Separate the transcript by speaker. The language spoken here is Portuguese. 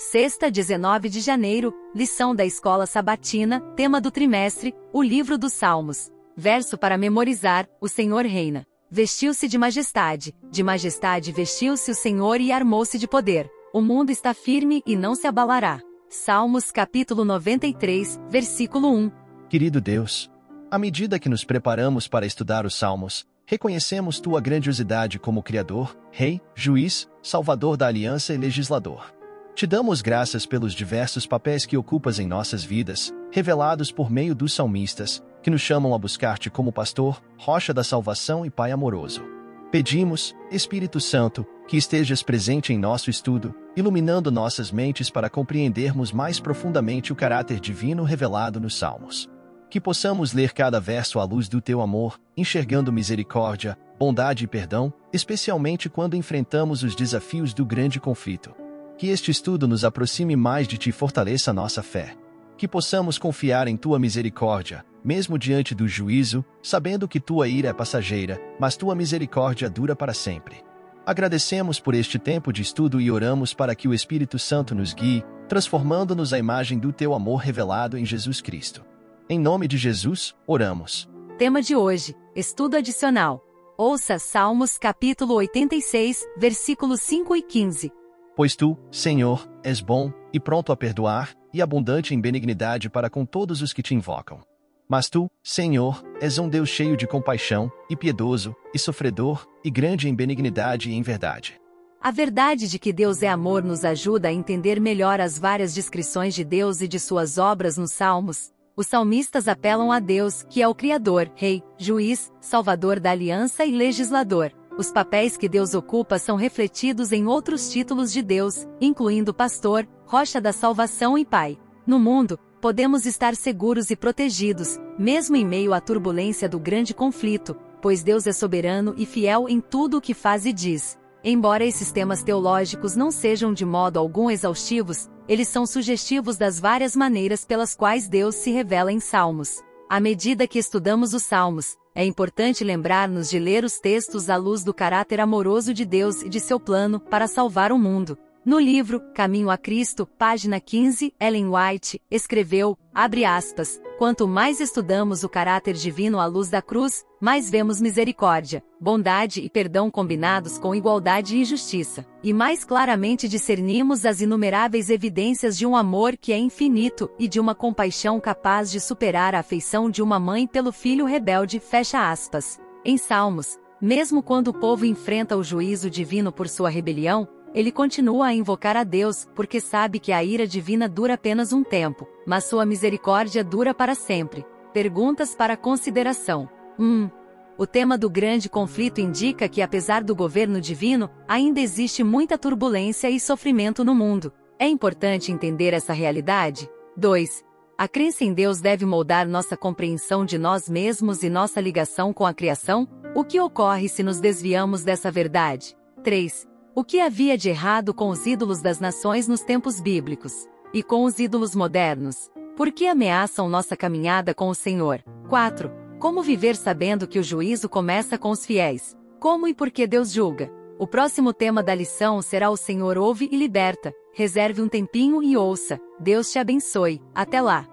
Speaker 1: Sexta, 19 de janeiro, lição da escola sabatina, tema do trimestre, o livro dos Salmos. Verso para memorizar: O Senhor reina. Vestiu-se de majestade, de majestade vestiu-se o Senhor e armou-se de poder. O mundo está firme e não se abalará. Salmos capítulo 93, versículo 1.
Speaker 2: Querido Deus, à medida que nos preparamos para estudar os Salmos, reconhecemos tua grandiosidade como Criador, Rei, Juiz, Salvador da aliança e legislador. Te damos graças pelos diversos papéis que ocupas em nossas vidas, revelados por meio dos salmistas, que nos chamam a buscar-te como pastor, rocha da salvação e Pai amoroso. Pedimos, Espírito Santo, que estejas presente em nosso estudo, iluminando nossas mentes para compreendermos mais profundamente o caráter divino revelado nos Salmos. Que possamos ler cada verso à luz do teu amor, enxergando misericórdia, bondade e perdão, especialmente quando enfrentamos os desafios do grande conflito. Que este estudo nos aproxime mais de ti e fortaleça nossa fé. Que possamos confiar em tua misericórdia, mesmo diante do juízo, sabendo que tua ira é passageira, mas tua misericórdia dura para sempre. Agradecemos por este tempo de estudo e oramos para que o Espírito Santo nos guie, transformando-nos à imagem do teu amor revelado em Jesus Cristo. Em nome de Jesus, oramos.
Speaker 1: Tema de hoje: Estudo adicional. Ouça Salmos capítulo 86, versículos 5 e 15.
Speaker 2: Pois tu, Senhor, és bom e pronto a perdoar, e abundante em benignidade para com todos os que te invocam. Mas tu, Senhor, és um Deus cheio de compaixão, e piedoso, e sofredor, e grande em benignidade e em verdade.
Speaker 1: A verdade de que Deus é amor nos ajuda a entender melhor as várias descrições de Deus e de suas obras nos Salmos. Os salmistas apelam a Deus, que é o Criador, Rei, Juiz, Salvador da aliança e Legislador. Os papéis que Deus ocupa são refletidos em outros títulos de Deus, incluindo Pastor, Rocha da Salvação e Pai. No mundo, podemos estar seguros e protegidos, mesmo em meio à turbulência do grande conflito, pois Deus é soberano e fiel em tudo o que faz e diz. Embora esses temas teológicos não sejam de modo algum exaustivos, eles são sugestivos das várias maneiras pelas quais Deus se revela em Salmos. À medida que estudamos os Salmos, é importante lembrar-nos de ler os textos à luz do caráter amoroso de Deus e de seu plano para salvar o mundo. No livro Caminho a Cristo, página 15, Ellen White escreveu, abre aspas, quanto mais estudamos o caráter divino à luz da cruz, mais vemos misericórdia, bondade e perdão combinados com igualdade e justiça, e mais claramente discernimos as inumeráveis evidências de um amor que é infinito e de uma compaixão capaz de superar a afeição de uma mãe pelo filho rebelde, fecha aspas. Em Salmos, mesmo quando o povo enfrenta o juízo divino por sua rebelião, ele continua a invocar a Deus, porque sabe que a ira divina dura apenas um tempo, mas sua misericórdia dura para sempre. Perguntas para consideração. 1. O tema do grande conflito indica que, apesar do governo divino, ainda existe muita turbulência e sofrimento no mundo. É importante entender essa realidade? 2. A crença em Deus deve moldar nossa compreensão de nós mesmos e nossa ligação com a criação? O que ocorre se nos desviamos dessa verdade? 3. O que havia de errado com os ídolos das nações nos tempos bíblicos? E com os ídolos modernos? Por que ameaçam nossa caminhada com o Senhor? 4. Como viver sabendo que o juízo começa com os fiéis? Como e por que Deus julga? O próximo tema da lição será O Senhor ouve e liberta. Reserve um tempinho e ouça. Deus te abençoe. Até lá!